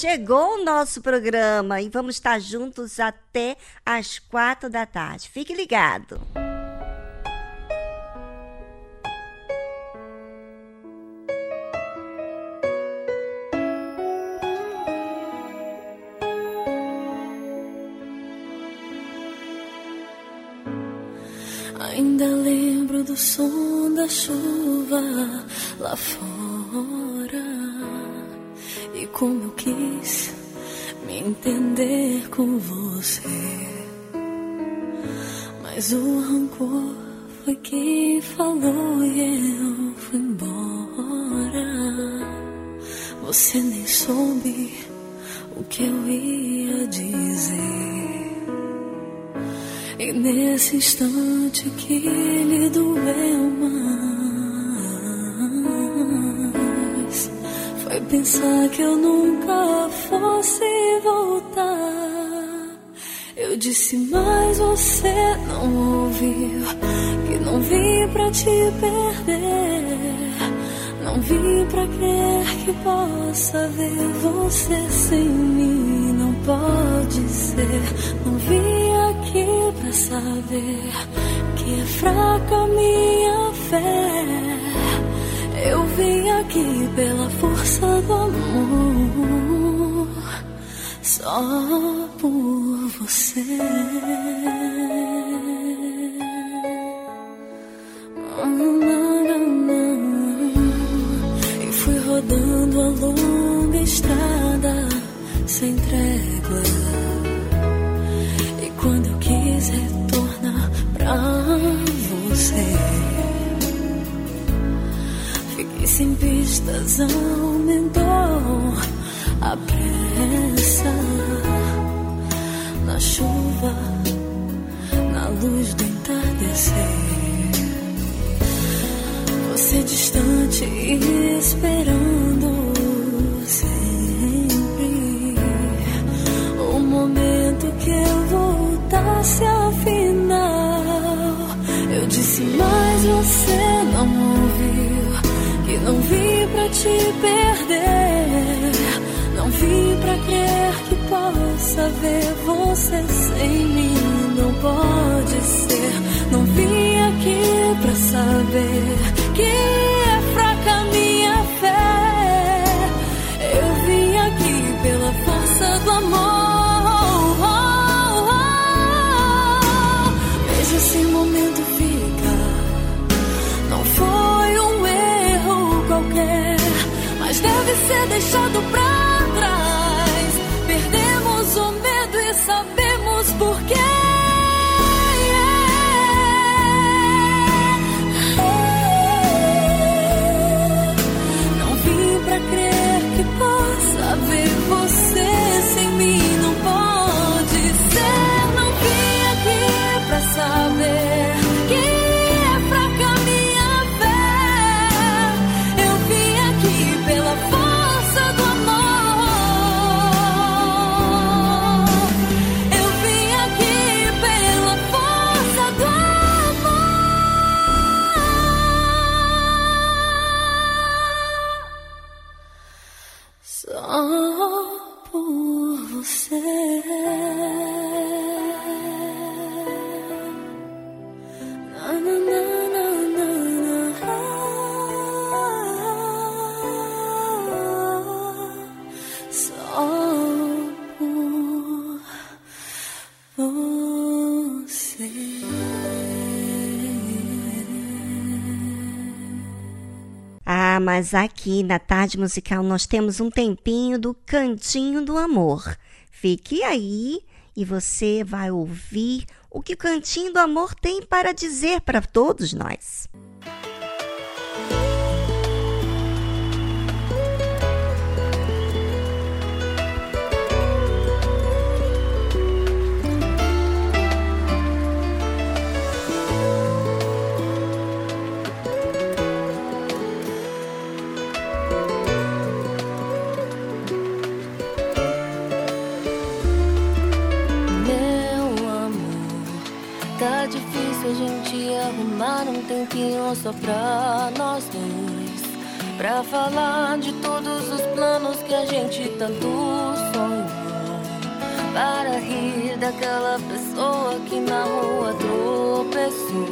Chegou o nosso programa e vamos estar juntos até às quatro da tarde. Fique ligado. Que eu ia dizer. E nesse instante que lhe doeu mais, foi pensar que eu nunca fosse voltar. Eu disse, mas você não ouviu, que não vim pra te perder. Não vim pra crer que possa ver você sem mim. Não pode ser. Não vim aqui pra saber que é fraca minha fé. Eu vim aqui pela força do amor, só por você. Sem trégua. E quando eu quis retornar pra você, fiquei sem pistas, aumentou a pressa na chuva, na luz do entardecer. Você distante e esperando que eu voltasse afinal. Eu disse, mas você não ouviu que não vim pra te perder. Não vim pra crer que possa ver você sem mim. Não pode ser. Não vim aqui pra saber ser deixado pra trás. Perdemos o medo e sabemos mas aqui na tarde musical nós temos um tempinho do Cantinho do Amor. Fique aí e você vai ouvir o que o Cantinho do Amor tem para dizer para todos nós. Tempinho só pra nós dois. Pra falar de todos os planos que a gente tanto sonhou. Para rir daquela pessoa que na rua tropeçou.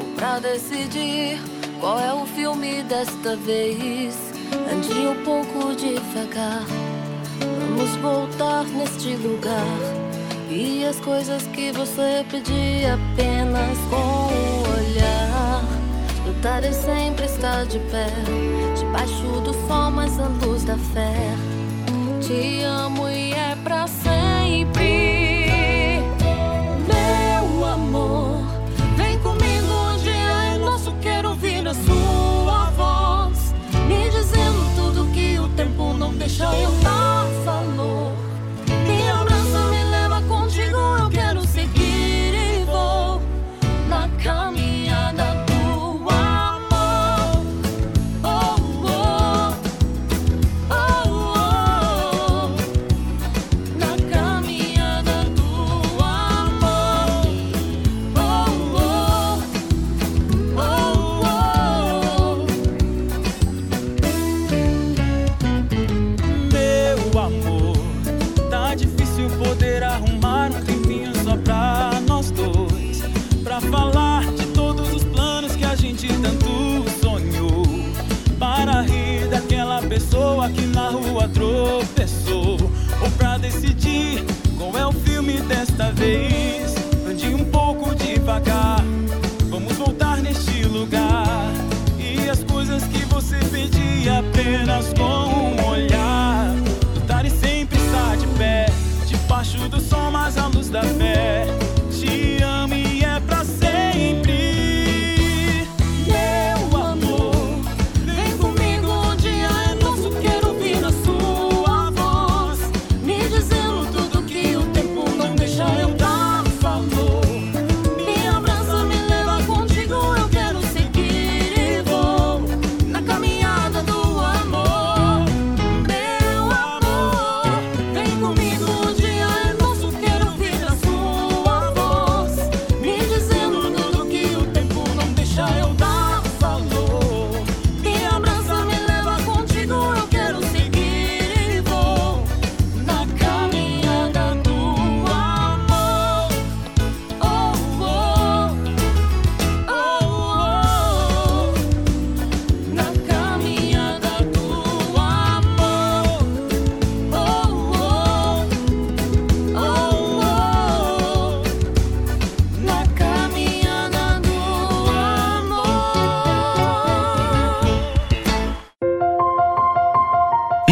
Ou pra decidir qual é o filme desta vez. Ande um pouco devagar. Vamos voltar neste lugar. E as coisas que você pedia apenas com Lutar sempre está de pé, debaixo do sol, mas a luz da fé. Te amo e é pra sempre. Meu amor, vem comigo, onde é nosso, quero ouvir a sua voz. Me dizendo tudo que o tempo não deixa eu dar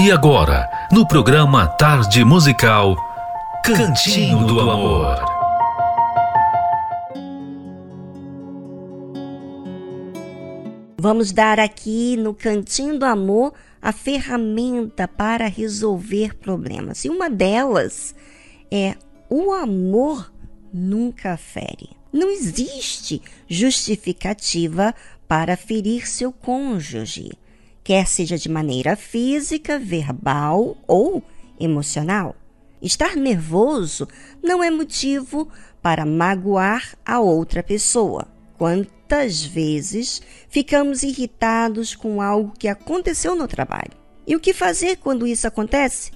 E agora, no programa Tarde Musical, Cantinho do Amor. Vamos dar aqui no Cantinho do Amor a ferramenta para resolver problemas. E uma delas é o amor nunca fere. Não existe justificativa para ferir seu cônjuge, quer seja de maneira física, verbal ou emocional. Estar nervoso não é motivo para magoar a outra pessoa. Quantas vezes ficamos irritados com algo que aconteceu no trabalho? E o que fazer quando isso acontece?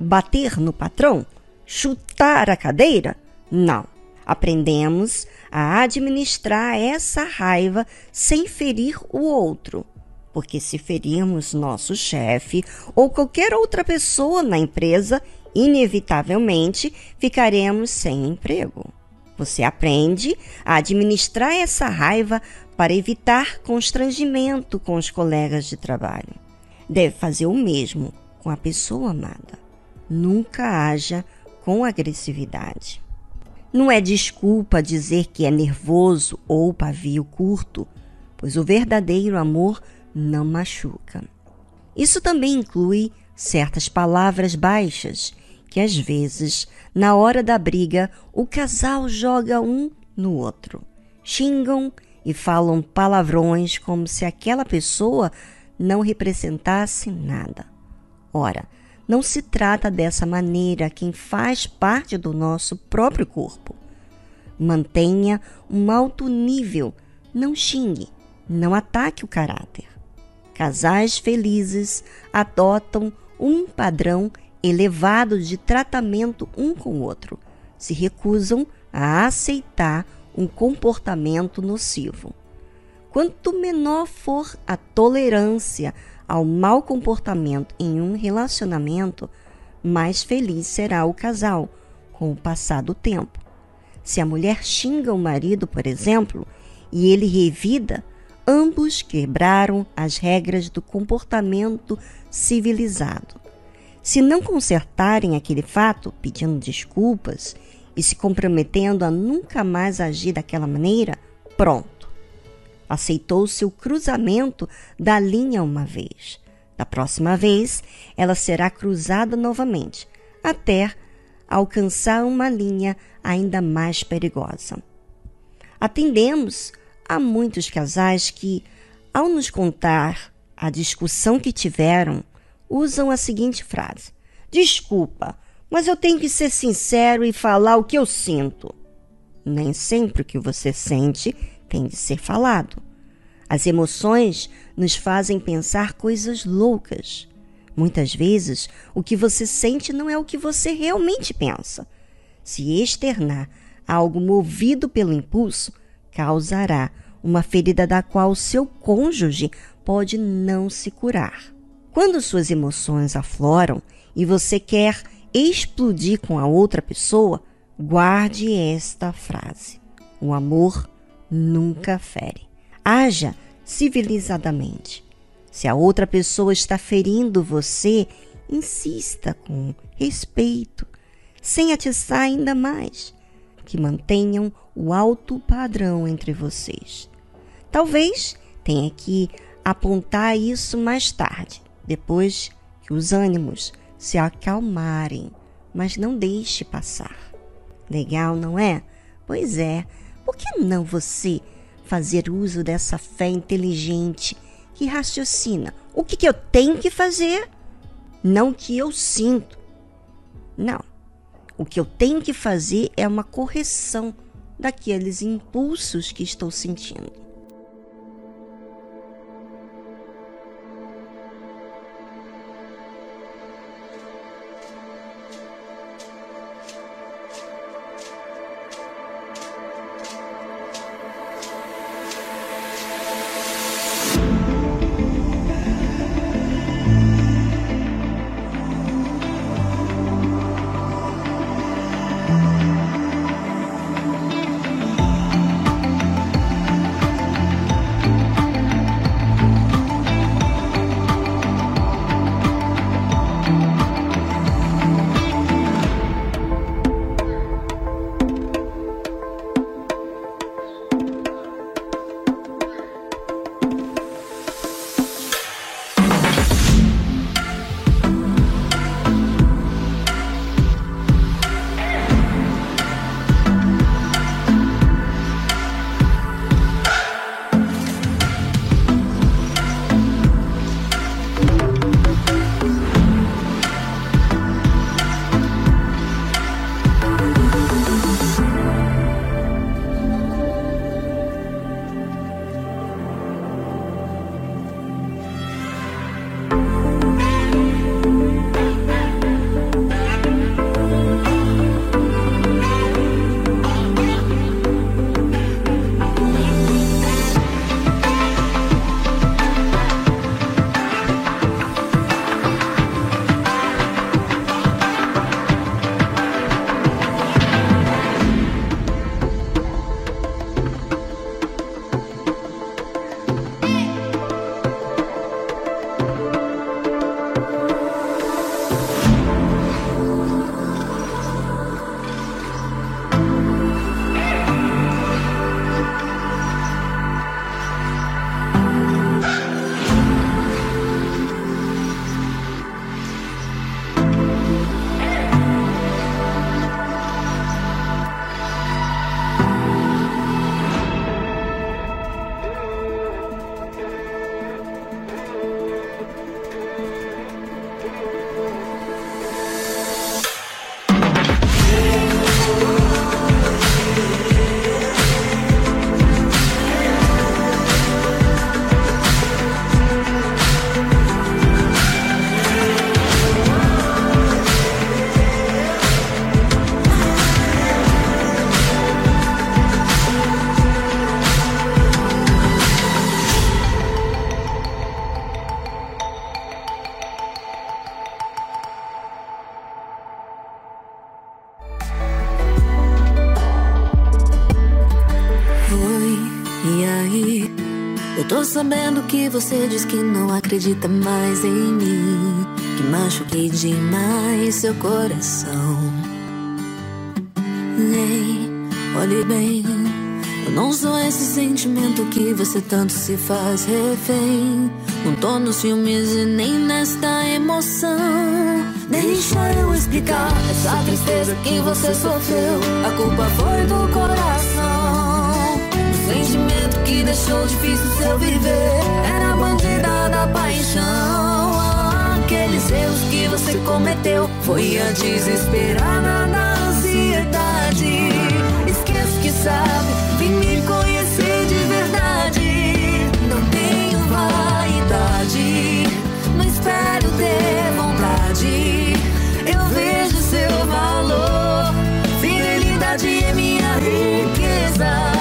Bater no patrão? Chutar a cadeira? Não. Aprendemos a administrar essa raiva sem ferir o outro. Porque se ferirmos nosso chefe ou qualquer outra pessoa na empresa, inevitavelmente ficaremos sem emprego. Você aprende a administrar essa raiva para evitar constrangimento com os colegas de trabalho. Deve fazer o mesmo com a pessoa amada. Nunca haja com agressividade. Não é desculpa dizer que é nervoso ou pavio curto, pois o verdadeiro amor não machuca. Isso também inclui certas palavras baixas que às vezes, na hora da briga, o casal joga um no outro. Xingam e falam palavrões como se aquela pessoa não representasse nada. Ora, não se trata dessa maneira quem faz parte do nosso próprio corpo. Mantenha um alto nível, não xingue, não ataque o caráter. Casais felizes adotam um padrão elevado de tratamento um com o outro, se recusam a aceitar um comportamento nocivo. Quanto menor for a tolerância ao mau comportamento em um relacionamento, mais feliz será o casal com o passar do tempo. Se a mulher xinga o marido, por exemplo, e ele revida, ambos quebraram as regras do comportamento civilizado. Se não consertarem aquele fato, pedindo desculpas e se comprometendo a nunca mais agir daquela maneira, pronto. Aceitou-se o cruzamento da linha uma vez. Da próxima vez, ela será cruzada novamente, até alcançar uma linha ainda mais perigosa. Atendemos a muitos casais que, ao nos contar a discussão que tiveram, usam a seguinte frase: Desculpa, mas eu tenho que ser sincero e falar o que eu sinto. Nem sempre o que você sente tem de ser falado. As emoções nos fazem pensar coisas loucas. Muitas vezes, o que você sente não é o que você realmente pensa. Se externar algo movido pelo impulso, causará uma ferida da qual seu cônjuge pode não se curar. Quando suas emoções afloram e você quer explodir com a outra pessoa, guarde esta frase: O amor nunca fere. Haja civilizadamente. Se a outra pessoa está ferindo você, insista com respeito, sem atiçar ainda mais, que mantenham o alto padrão entre vocês. Talvez tenha que apontar isso mais tarde, depois que os ânimos se acalmarem, mas não deixe passar. Legal, não é? Pois é, por que não você fazer uso dessa fé inteligente que raciocina o que, que eu tenho que fazer, não o que eu sinto? Não. O que eu tenho que fazer é uma correção daqueles impulsos que estou sentindo. você diz que não acredita mais em mim. Que machuquei demais seu coração. Ei, olhe bem. Eu não sou esse sentimento que você tanto se faz refém. Não tô nos filmes e nem nesta emoção. Deixa eu explicar essa tristeza que você sofreu. A culpa foi do coração que deixou difícil seu viver. Era a bandida da paixão. Aqueles erros que você cometeu foi a desesperada na ansiedade. Esquece que sabe, vim me conhecer de verdade. Não tenho vaidade, não espero ter vontade. Eu vejo seu valor, fidelidade é minha riqueza.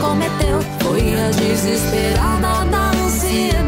cometeu foi a desesperada da ansiedade.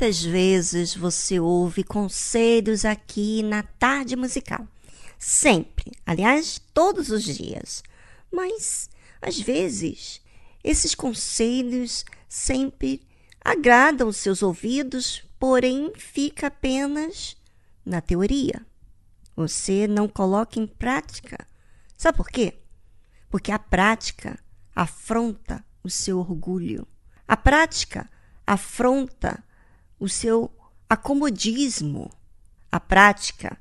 Muitas vezes você ouve conselhos aqui na tarde musical. Sempre, aliás, todos os dias. Mas, às vezes, esses conselhos sempre agradam seus ouvidos, porém fica apenas na teoria. Você não coloca em prática. Sabe por quê? Porque a prática afronta o seu orgulho. A prática afronta o seu acomodismo. A prática,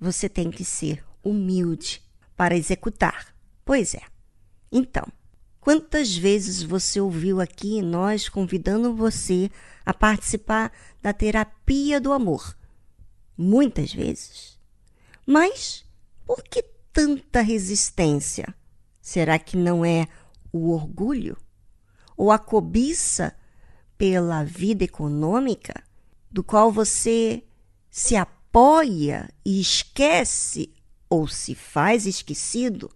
você tem que ser humilde para executar. Pois é. Então, quantas vezes você ouviu aqui nós convidando você a participar da terapia do amor? Muitas vezes. Mas por que tanta resistência? Será que não é o orgulho? Ou a cobiça pela vida econômica, do qual você se apoia e esquece ou se faz esquecido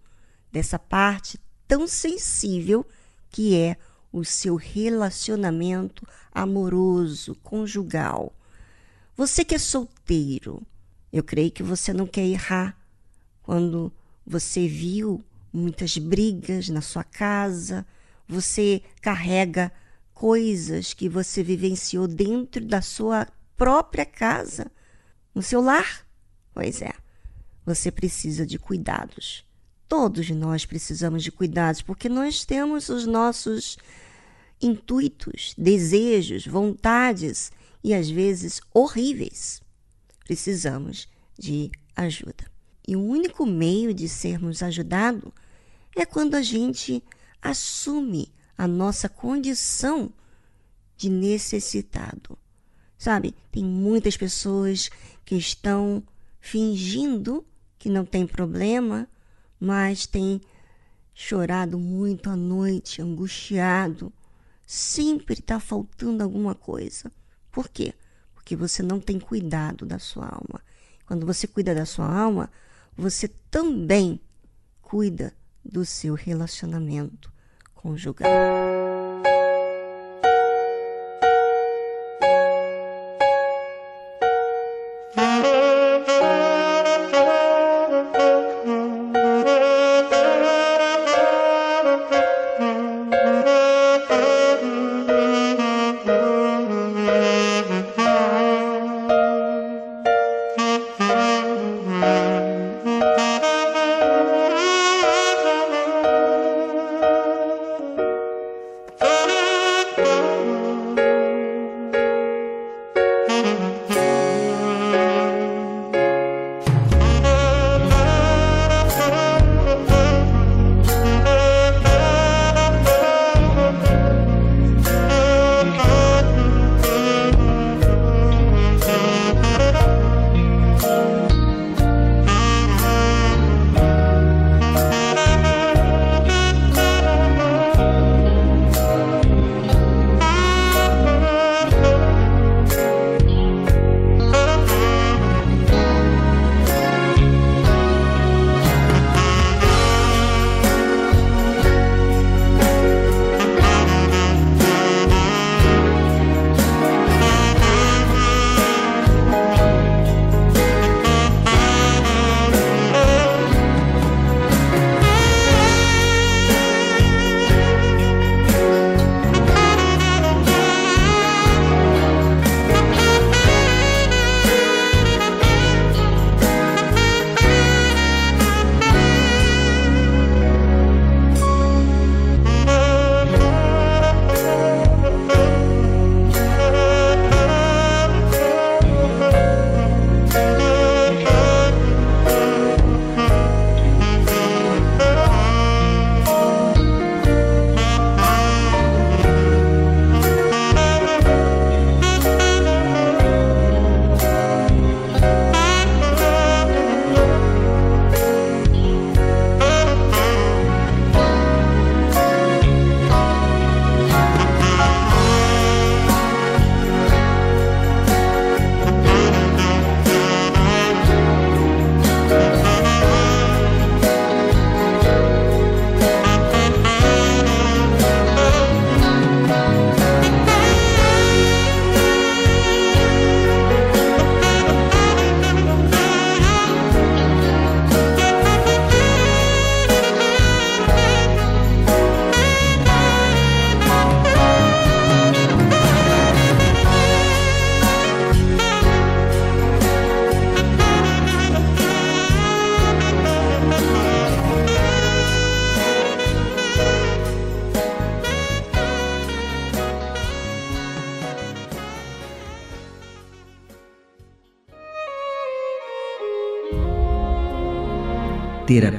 dessa parte tão sensível que é o seu relacionamento amoroso, conjugal. Você que é solteiro, eu creio que você não quer errar quando você viu muitas brigas na sua casa, você carrega coisas que você vivenciou dentro da sua própria casa, no seu lar. Pois é, você precisa de cuidados. Todos nós precisamos de cuidados, porque nós temos os nossos intuitos, desejos, vontades e às vezes horríveis. Precisamos de ajuda. E o único meio de sermos ajudados é quando a gente assume a nossa condição de necessitado. Sabe, tem muitas pessoas que estão fingindo que não tem problema, mas tem chorado muito à noite, angustiado. Sempre está faltando alguma coisa. Por quê? Porque você não tem cuidado da sua alma. Quando você cuida da sua alma, você também cuida do seu relacionamento conjugal.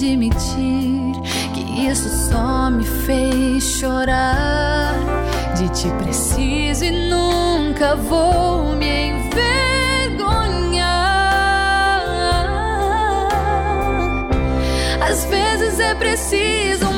admitir que isso só me fez chorar. De ti preciso e nunca vou me envergonhar. Às vezes é preciso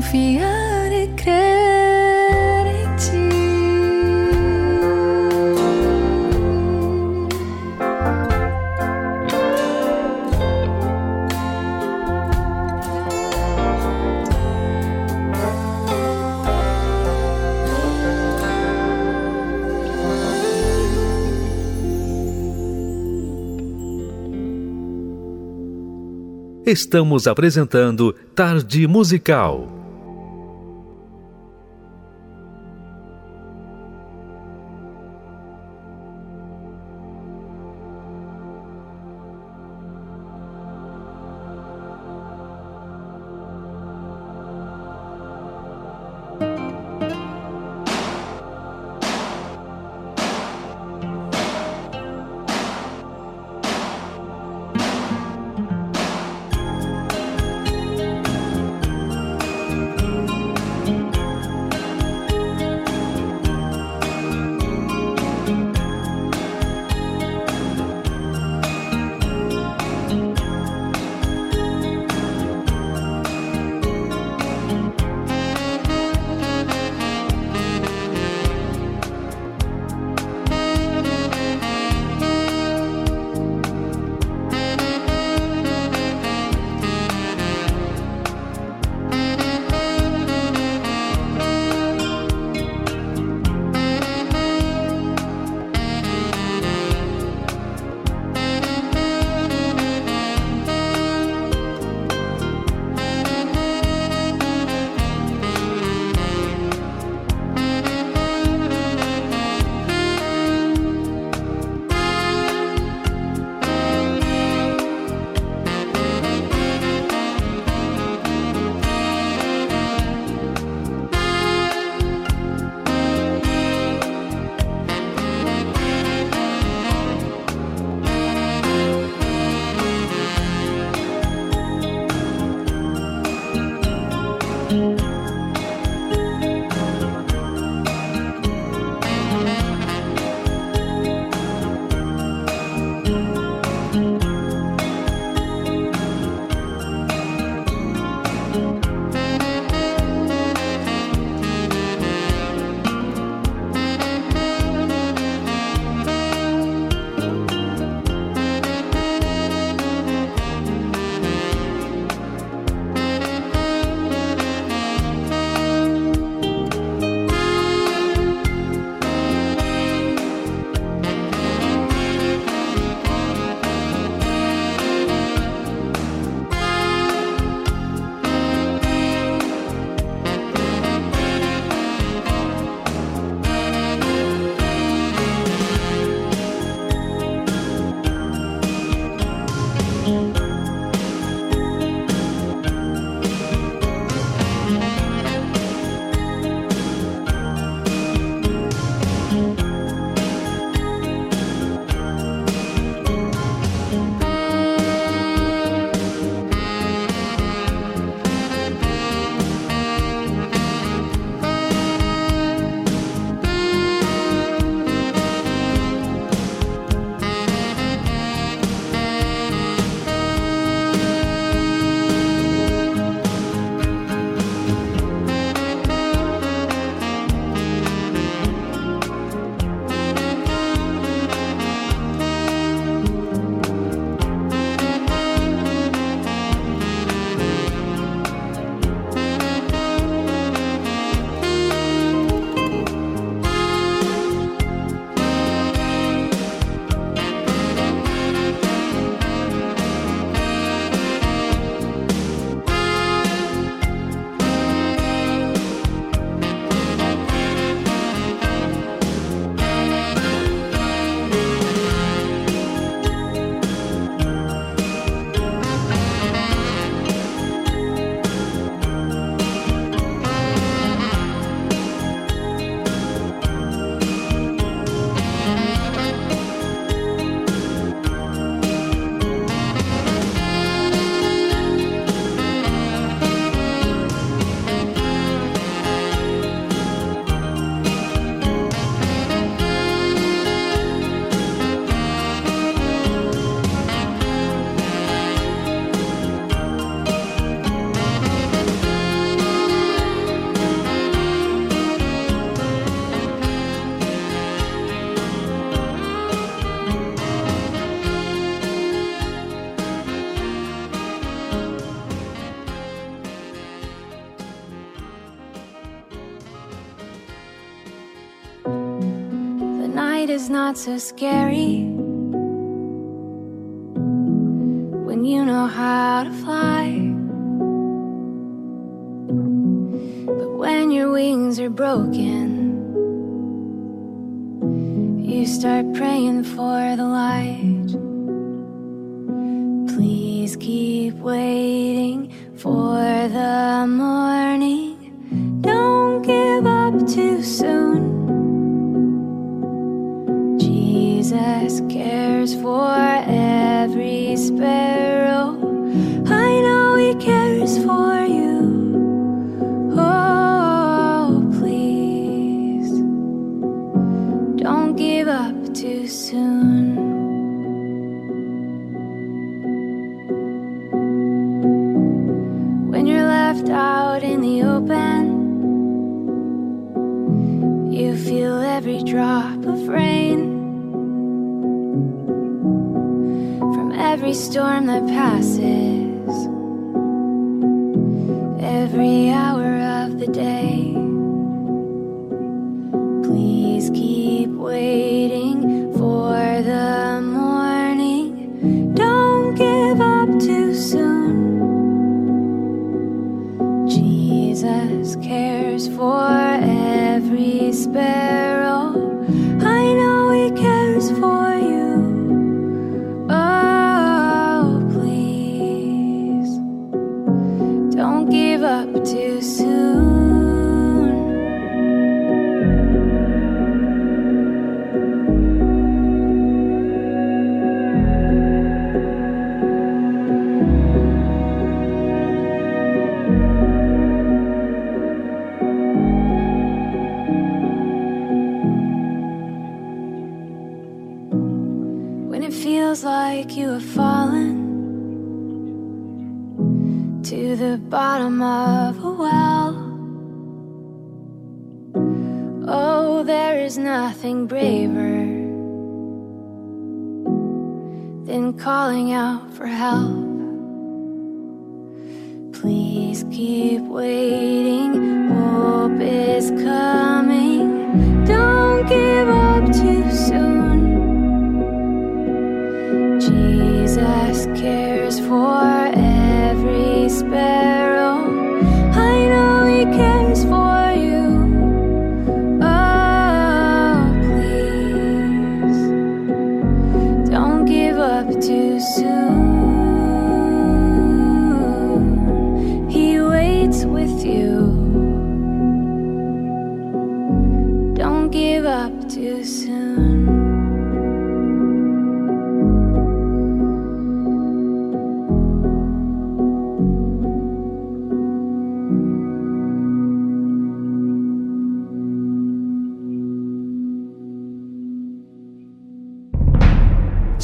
confiar e crer em ti. Estamos apresentando Tarde Musical. Not so scary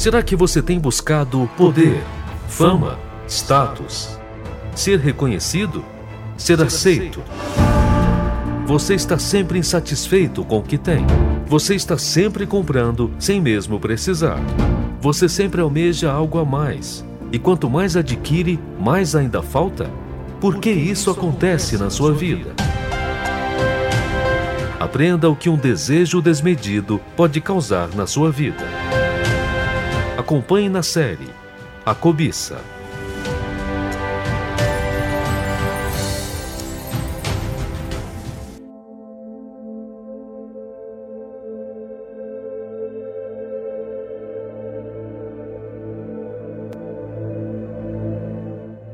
Será que você tem buscado poder, fama, status, ser reconhecido, ser aceito? Você está sempre insatisfeito com o que tem. Você está sempre comprando sem mesmo precisar. Você sempre almeja algo a mais. E quanto mais adquire, mais ainda falta? Por que isso acontece na sua vida? Aprenda o que um desejo desmedido pode causar na sua vida. Acompanhe na série A Cobiça.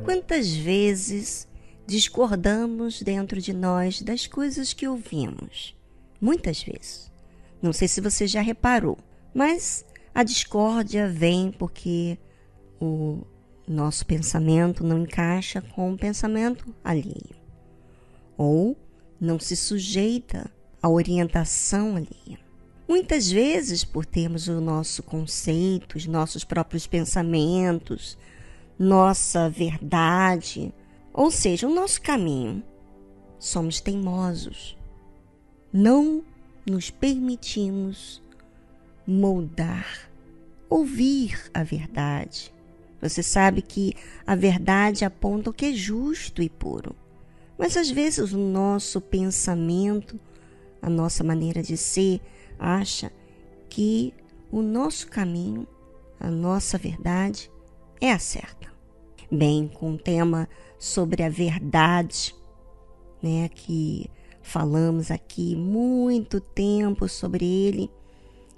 Quantas vezes discordamos dentro de nós das coisas que ouvimos? Muitas vezes. Não sei se você já reparou, mas a discórdia vem porque o nosso pensamento não encaixa com o pensamento alheio, ou não se sujeita à orientação alheia. Muitas vezes, por termos o nosso conceito, os nossos próprios pensamentos, nossa verdade, ou seja, o nosso caminho, somos teimosos. Não nos permitimos moldar, ouvir a verdade. Você sabe que a verdade aponta o que é justo e puro. Mas às vezes o nosso pensamento, a nossa maneira de ser, acha que o nosso caminho, a nossa verdade é a certa. Bem, com o tema sobre a verdade, né, que falamos aqui muito tempo sobre ele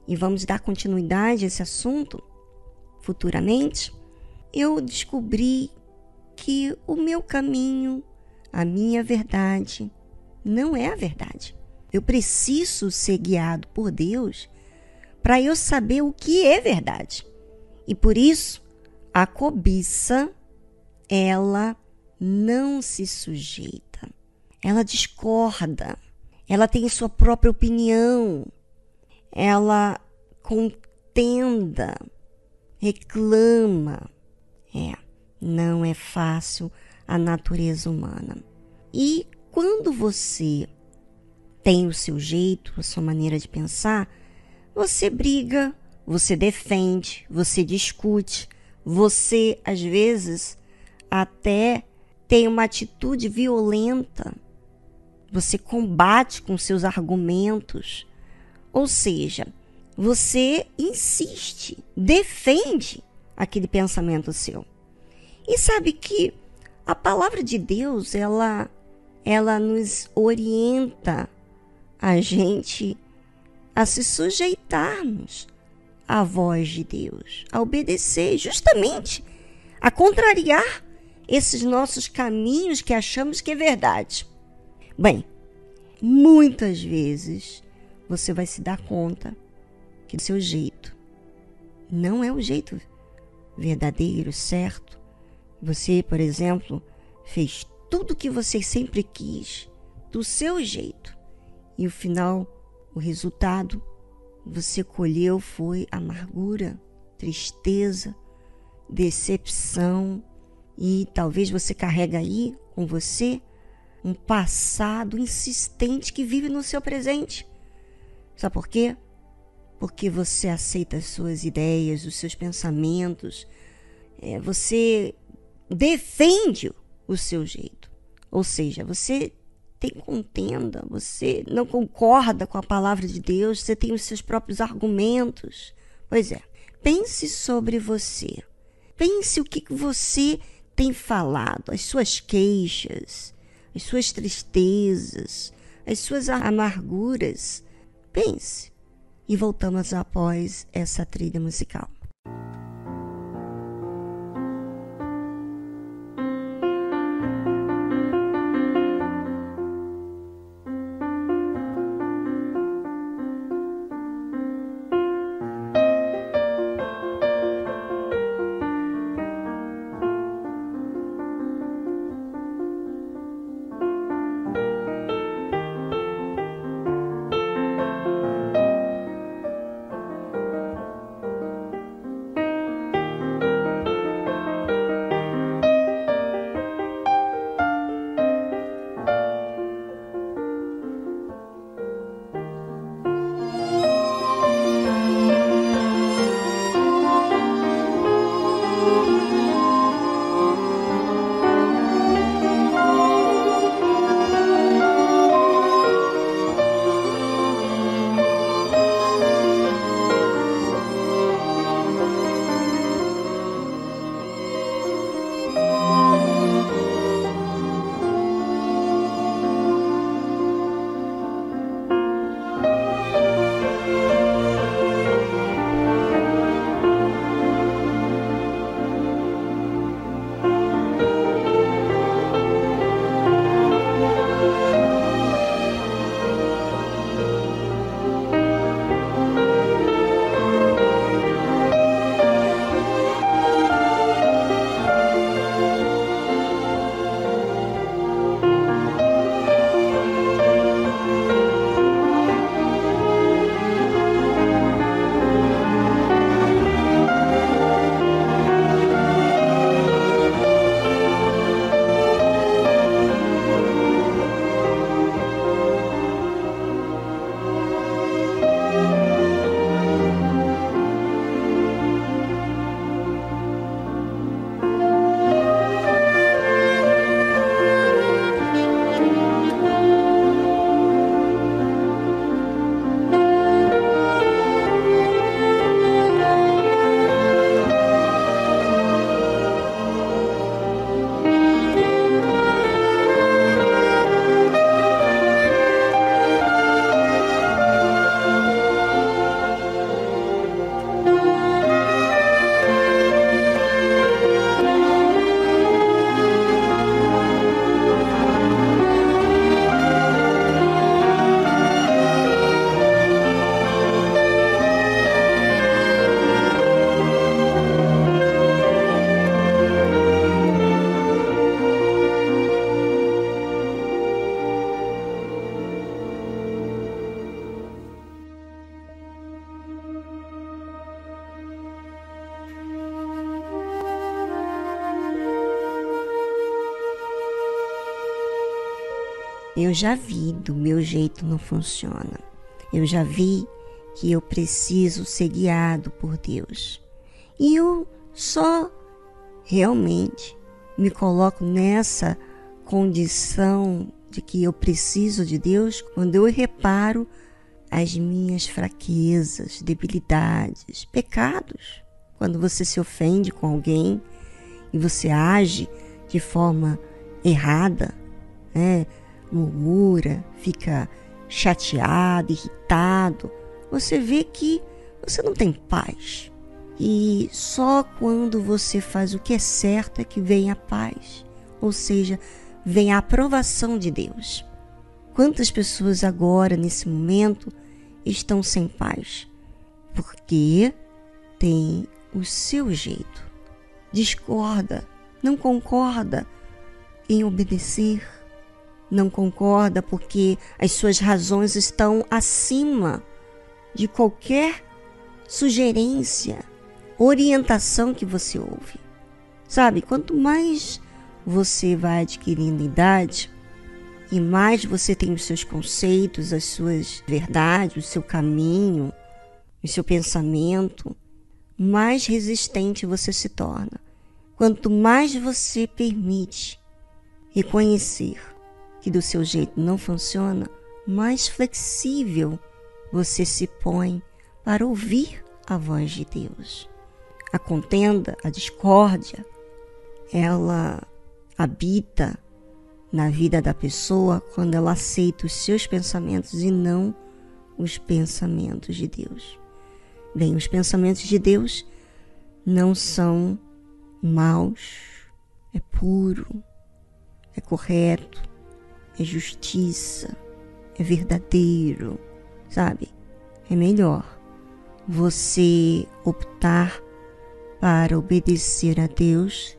e vamos dar continuidade a esse assunto futuramente, eu descobri que o meu caminho, a minha verdade, não é a verdade. Eu preciso ser guiado por Deus para eu saber o que é verdade. E por isso, a cobiça, ela não se sujeita. Ela discorda. Ela tem sua própria opinião. Ela contenda, reclama. É, não é fácil a natureza humana. E quando você tem o seu jeito, a sua maneira de pensar, você briga, você defende, você discute, você às vezes até tem uma atitude violenta, você combate com seus argumentos, ou seja, você insiste, defende aquele pensamento seu. E sabe que a palavra de Deus, ela ela nos orienta a gente a se sujeitarmos à voz de Deus, a obedecer, justamente a contrariar esses nossos caminhos que achamos que é verdade. Bem, muitas vezes você vai se dar conta que o seu jeito não é o jeito verdadeiro, certo. Você, por exemplo, fez tudo o que você sempre quis, do seu jeito. E o final, o resultado, você colheu foi amargura, tristeza, decepção. E talvez você carrega aí com você um passado insistente que vive no seu presente. Sabe por quê? Porque você aceita as suas ideias, os seus pensamentos, é, você defende o seu jeito. Ou seja, você tem contenda, você não concorda com a palavra de Deus, você tem os seus próprios argumentos. Pois é, pense sobre você. Pense o que você tem falado, as suas queixas, as suas tristezas, as suas amarguras. Pense. E voltamos após essa trilha musical. Já vi do meu jeito não funciona. Eu já vi que eu preciso ser guiado por Deus. E eu só realmente me coloco nessa condição de que eu preciso de Deus quando eu reparo as minhas fraquezas, debilidades, pecados. Quando você se ofende com alguém e você age de forma errada, né? Murmura, fica chateado, irritado, você vê que você não tem paz. E só quando você faz o que é certo é que vem a paz, ou seja, vem a aprovação de Deus. Quantas pessoas agora, nesse momento, estão sem paz? Porque tem o seu jeito, discorda, não concorda em obedecer, não concorda porque as suas razões estão acima de qualquer sugerência, orientação que você ouve. Sabe, quanto mais você vai adquirindo idade e mais você tem os seus conceitos, as suas verdades, o seu caminho, o seu pensamento, mais resistente você se torna. Quanto mais você permite reconhecer que do seu jeito não funciona, mais flexível você se põe para ouvir a voz de Deus. A contenda, a discórdia, ela habita na vida da pessoa quando ela aceita os seus pensamentos e não os pensamentos de Deus. Bem, os pensamentos de Deus não são maus, é puro, é correto, é justiça, é verdadeiro, sabe? É melhor você optar para obedecer a Deus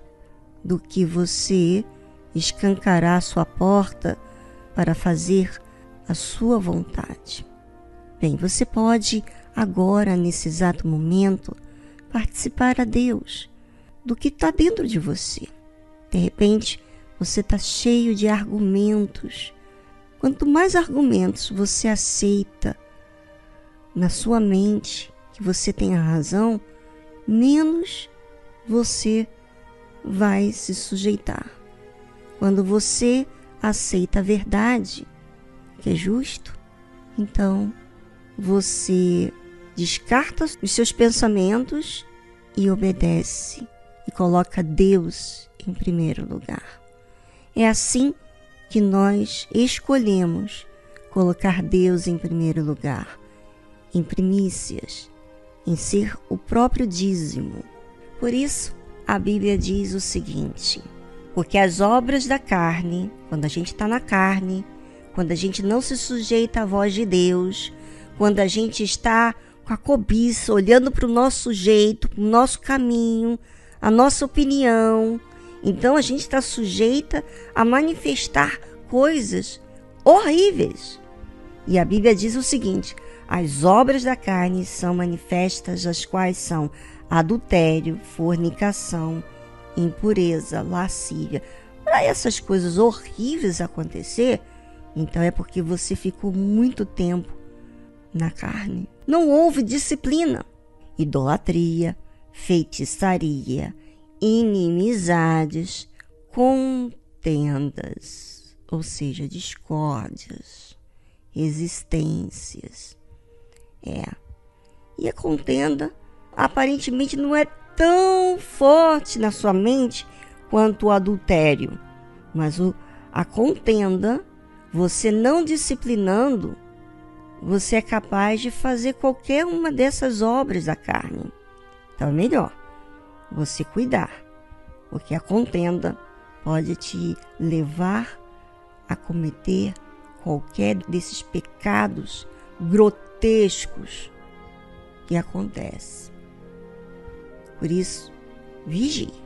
do que você escancarar sua porta para fazer a sua vontade. Bem, você pode agora, nesse exato momento, participar a Deus do que está dentro de você. De repente, você está cheio de argumentos. Quanto mais argumentos você aceita na sua mente que você tem a razão, menos você vai se sujeitar. Quando você aceita a verdade, que é justo, então você descarta os seus pensamentos e obedece e coloca Deus em primeiro lugar. É assim que nós escolhemos colocar Deus em primeiro lugar, em primícias, em ser o próprio dízimo. Por isso, a Bíblia diz o seguinte: porque as obras da carne, quando a gente está na carne, quando a gente não se sujeita à voz de Deus, quando a gente está com a cobiça, olhando para o nosso jeito, para o nosso caminho, a nossa opinião, então a gente está sujeita a manifestar coisas horríveis. E a Bíblia diz o seguinte: as obras da carne são manifestas, as quais são adultério, fornicação, impureza, lascívia. Para essas coisas horríveis acontecer, então é porque você ficou muito tempo na carne. Não houve disciplina. Idolatria, feitiçaria, inimizades, contendas, ou seja, discórdias, resistências. É. E a contenda aparentemente não é tão forte na sua mente quanto o adultério, mas o, a contenda, você não disciplinando, você é capaz de fazer qualquer uma dessas obras da carne. Então é melhor você cuidar, porque a contenda pode te levar a cometer qualquer desses pecados grotescos que acontece. Por isso, vigie.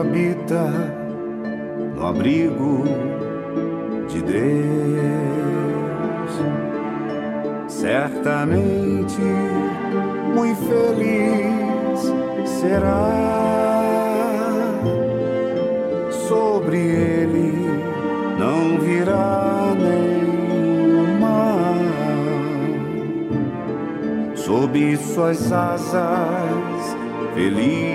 Habita no abrigo de Deus, certamente muito feliz será. Sobre ele não virá nenhum mal, sob suas asas feliz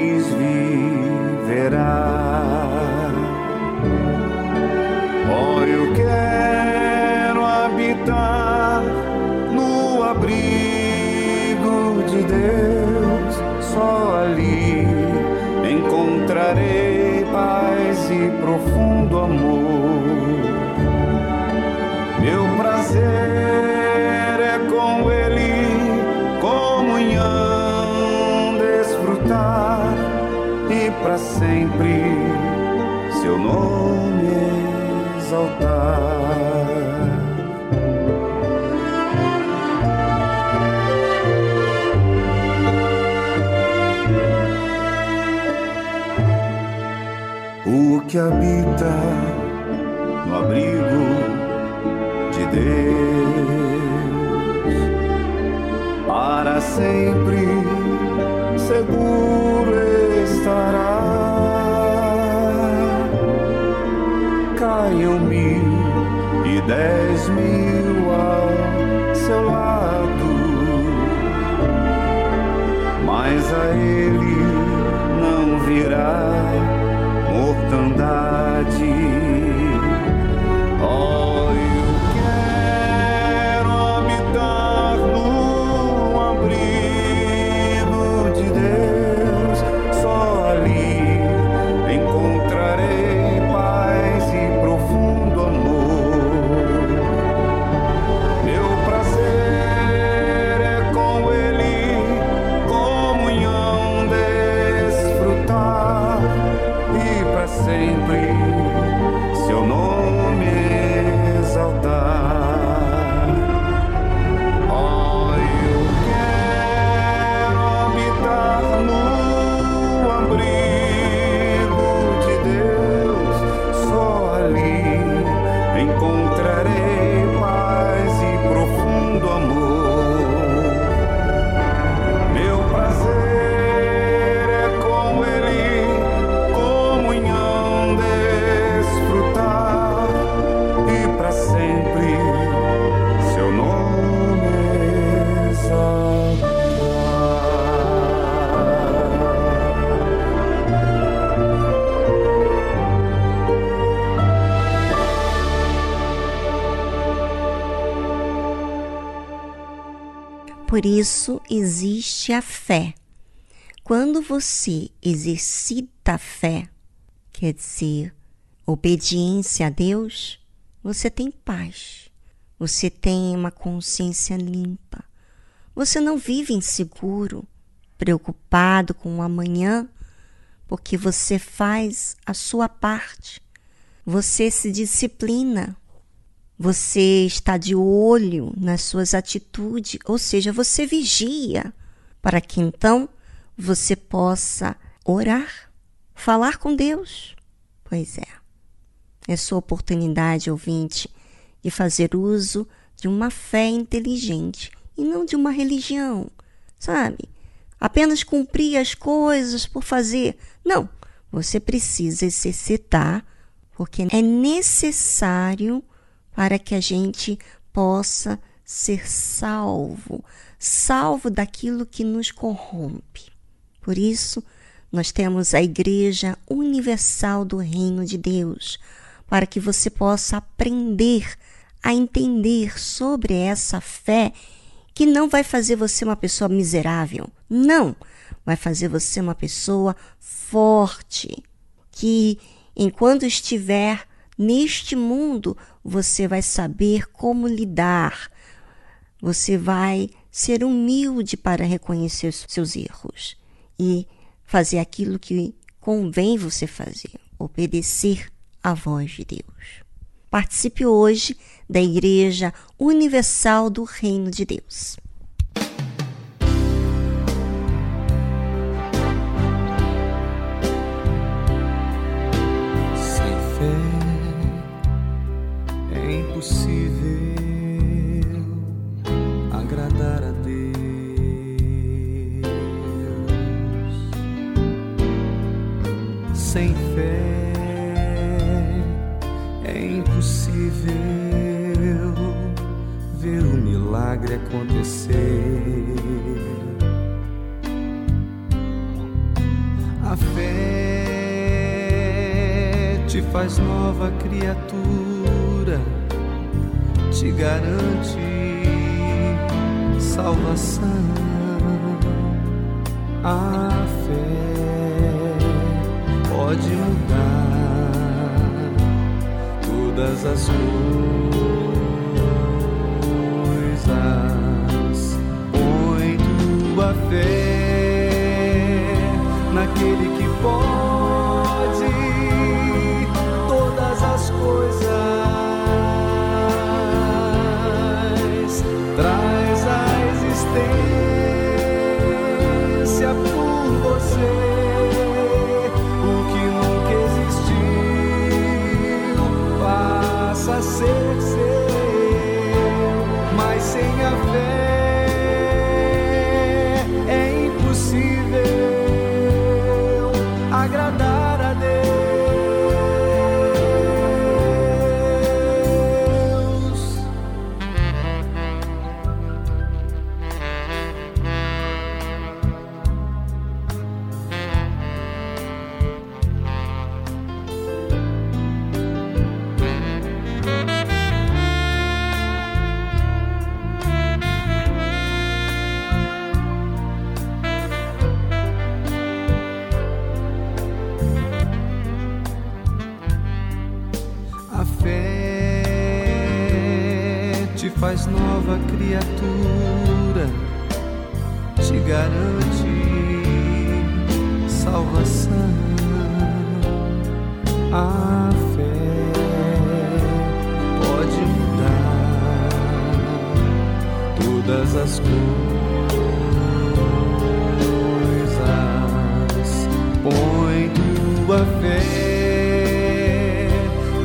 Deus, só ali encontrarei paz e profundo amor. Meu prazer é com Ele, comunhão, desfrutar e para sempre seu nome que habita isso existe a fé. Quando você exercita a fé, quer dizer, obediência a Deus, você tem paz. Você tem uma consciência limpa. Você não vive inseguro, preocupado com o amanhã, porque você faz a sua parte. Você se disciplina. Você está de olho nas suas atitudes, ou seja, você vigia para que então você possa orar, falar com Deus. Pois é. É sua oportunidade, ouvinte, de fazer uso de uma fé inteligente e não de uma religião, sabe? Apenas cumprir as coisas por fazer. Não, você precisa exercitar, porque é necessário para que a gente possa ser salvo, salvo daquilo que nos corrompe. Por isso, nós temos a Igreja Universal do Reino de Deus, para que você possa aprender a entender sobre essa fé que não vai fazer você uma pessoa miserável, não, vai fazer você uma pessoa forte, que enquanto estiver neste mundo, você vai saber como lidar, você vai ser humilde para reconhecer seus erros e fazer aquilo que convém você fazer, obedecer à voz de Deus. Participe hoje da Igreja Universal do Reino de Deus. Deus. Sem fé é impossível ver o milagre acontecer. A fé te faz nova criatura, te garante salvação. A fé pode mudar todas as coisas. Põe tua fé naquele que pode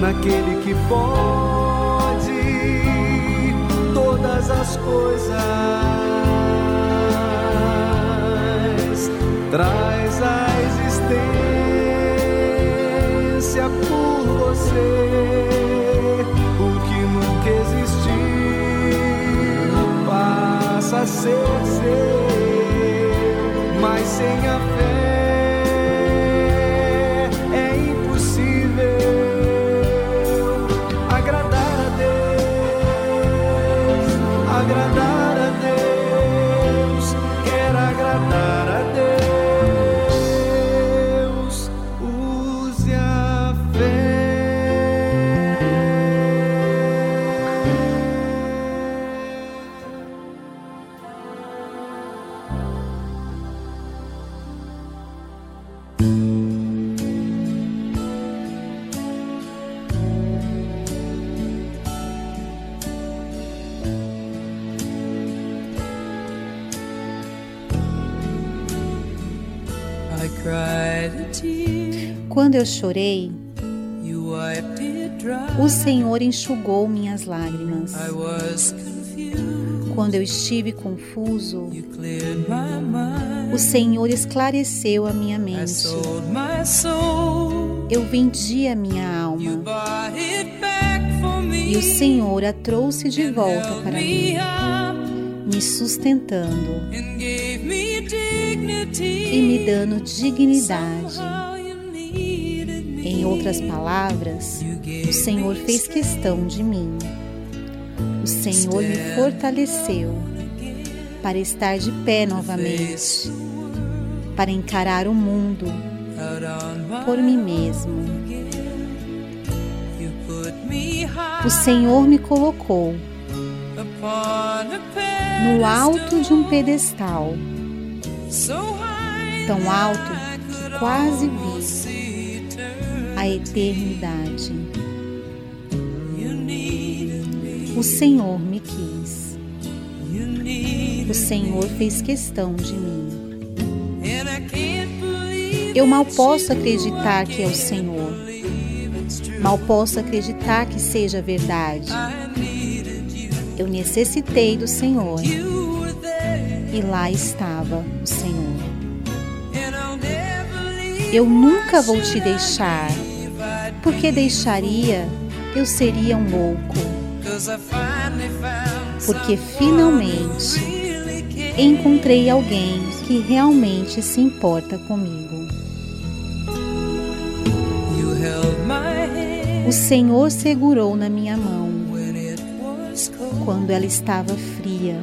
naquele que pode todas as coisas. Traz a existência por você o que nunca existiu passa a ser seu, mas sem a Quando eu chorei, o Senhor enxugou minhas lágrimas. Quando eu estive confuso, o Senhor esclareceu a minha mente. Eu vendi a minha alma e o Senhor a trouxe de volta para mim, me sustentando e me dando dignidade. Outras palavras, o Senhor fez questão de mim. O Senhor me fortaleceu para estar de pé novamente, para encarar o mundo por mim mesmo. O Senhor me colocou no alto de um pedestal, tão alto que quase vi. A eternidade. O Senhor me quis. O Senhor fez questão de mim. Eu mal posso acreditar que é o Senhor. Mal posso acreditar que seja verdade. Eu necessitei do Senhor e lá estava o Senhor. Eu nunca vou te deixar, porque deixaria, eu seria um louco. Porque finalmente encontrei alguém que realmente se importa comigo. O Senhor segurou na minha mão quando ela estava fria.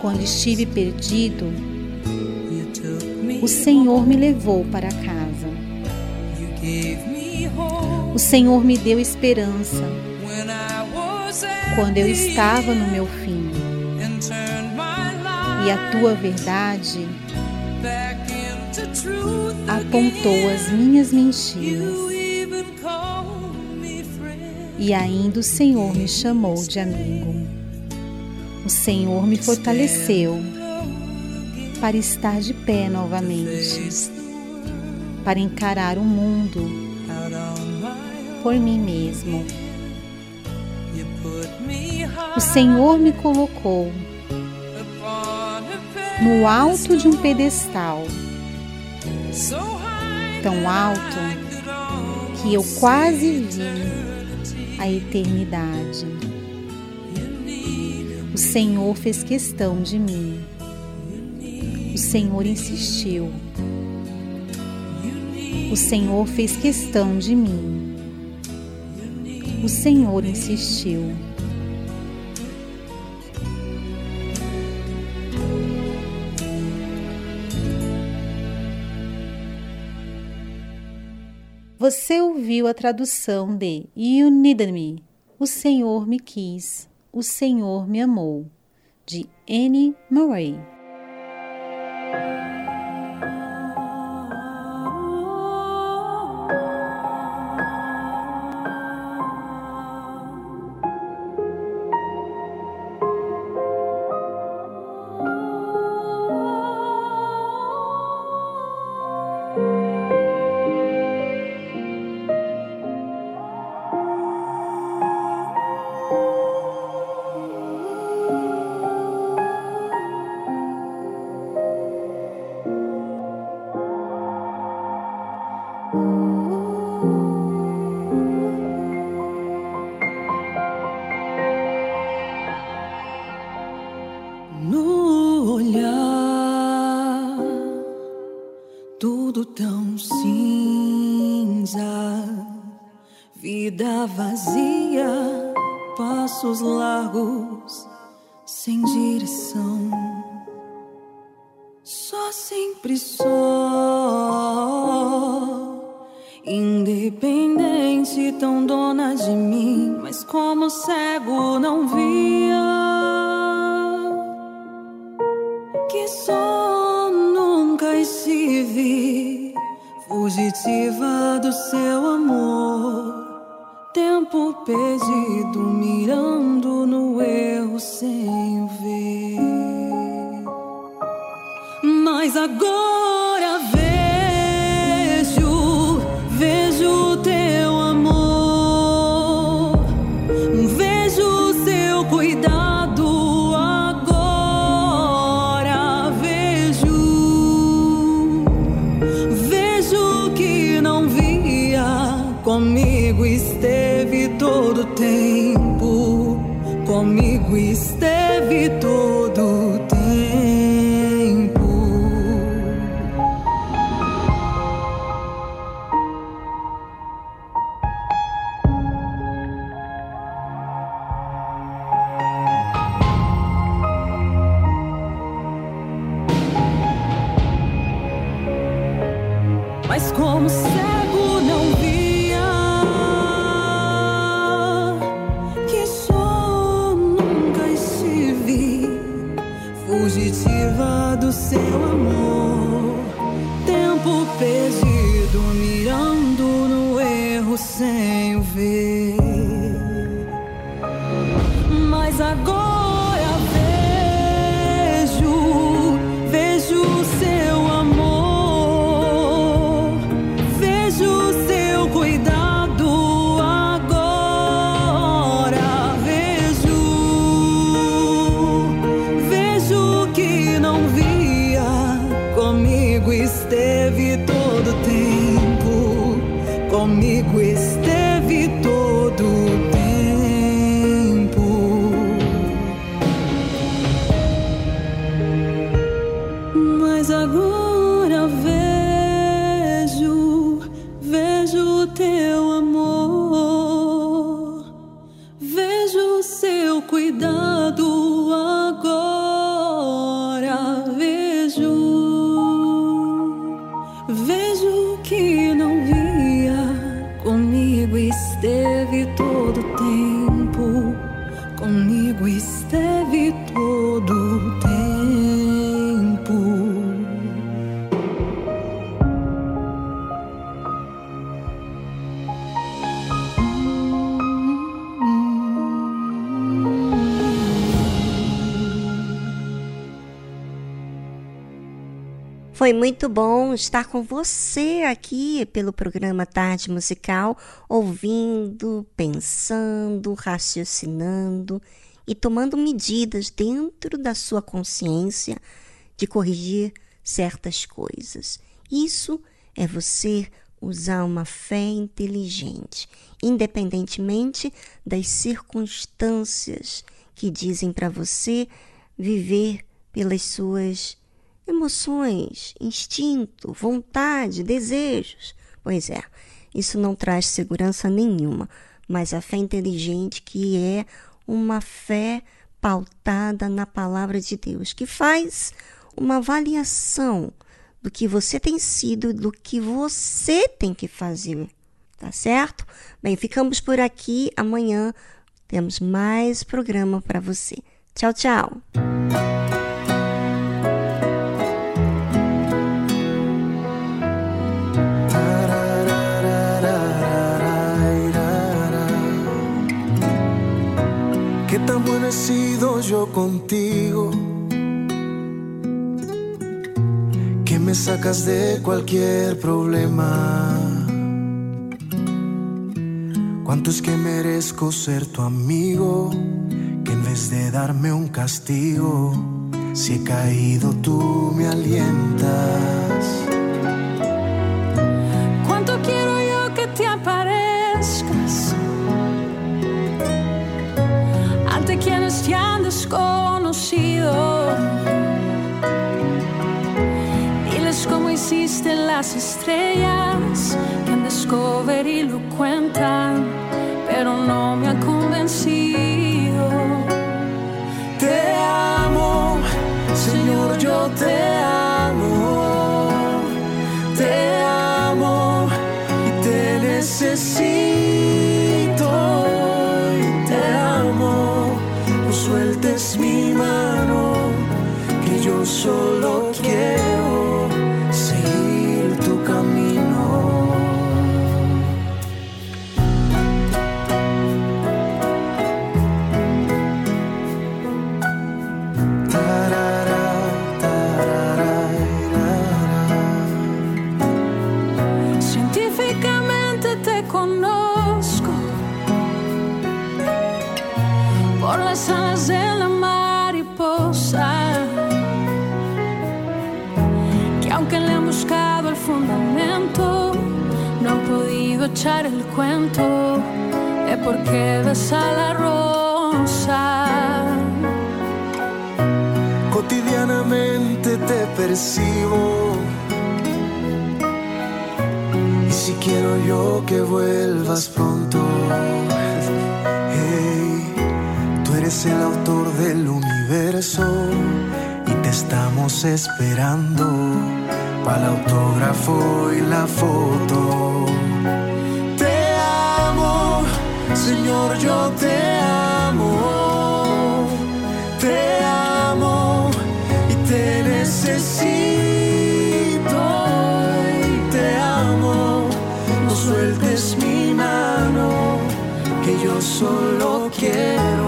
Quando estive perdido, o Senhor me levou para casa. O Senhor me deu esperança quando eu estava no meu fim. E a tua verdade apontou as minhas mentiras. E ainda o Senhor me chamou de amigo. O Senhor me fortaleceu para estar de pé novamente, para encarar o mundo por mim mesmo. O Senhor me colocou no alto de um pedestal tão alto que eu quase vi a eternidade. O Senhor fez questão de mim. O Senhor insistiu. O Senhor fez questão de mim. O Senhor insistiu. Você ouviu a tradução de You Needed Me. O Senhor me quis. O Senhor me amou. De Annie Murray. Fugitiva do seu amor. Tempo perdido mirando no erro sem ver. Mas agora muito bom estar com você aqui pelo programa Tarde Musical, ouvindo, pensando, raciocinando e tomando medidas dentro da sua consciência de corrigir certas coisas. Isso é você usar uma fé inteligente, independentemente das circunstâncias que dizem para você viver pelas suas emoções, instinto, vontade, desejos. Pois é, isso não traz segurança nenhuma, mas a fé inteligente que é uma fé pautada na palavra de Deus, que faz uma avaliação do que você tem sido, do que você tem que fazer. Tá certo? Bem, ficamos por aqui. Amanhã temos mais programa para você. Tchau, tchau. Sido yo contigo. Que me sacas de cualquier problema. Cuánto es que merezco ser tu amigo. Que en vez de darme un castigo, si he caído tú me alientas. Las estrellas que en Discovery lo cuentan, pero no me ha convencido. Te amo, Señor, yo te amo. Cuento de por qué besa la rosa. Cotidianamente te percibo. Y si quiero yo que vuelvas pronto. Hey, tú eres el autor del universo y te estamos esperando para el autógrafo y la foto. Señor, yo te amo. Te amo y te necesito. Te amo, no sueltes mi mano, que yo solo quiero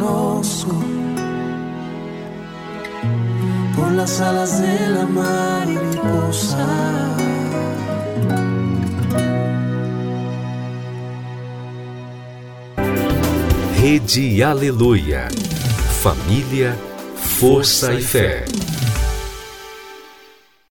conozco por las alas de la mariposa. Rede Aleluia. Família, força e fé.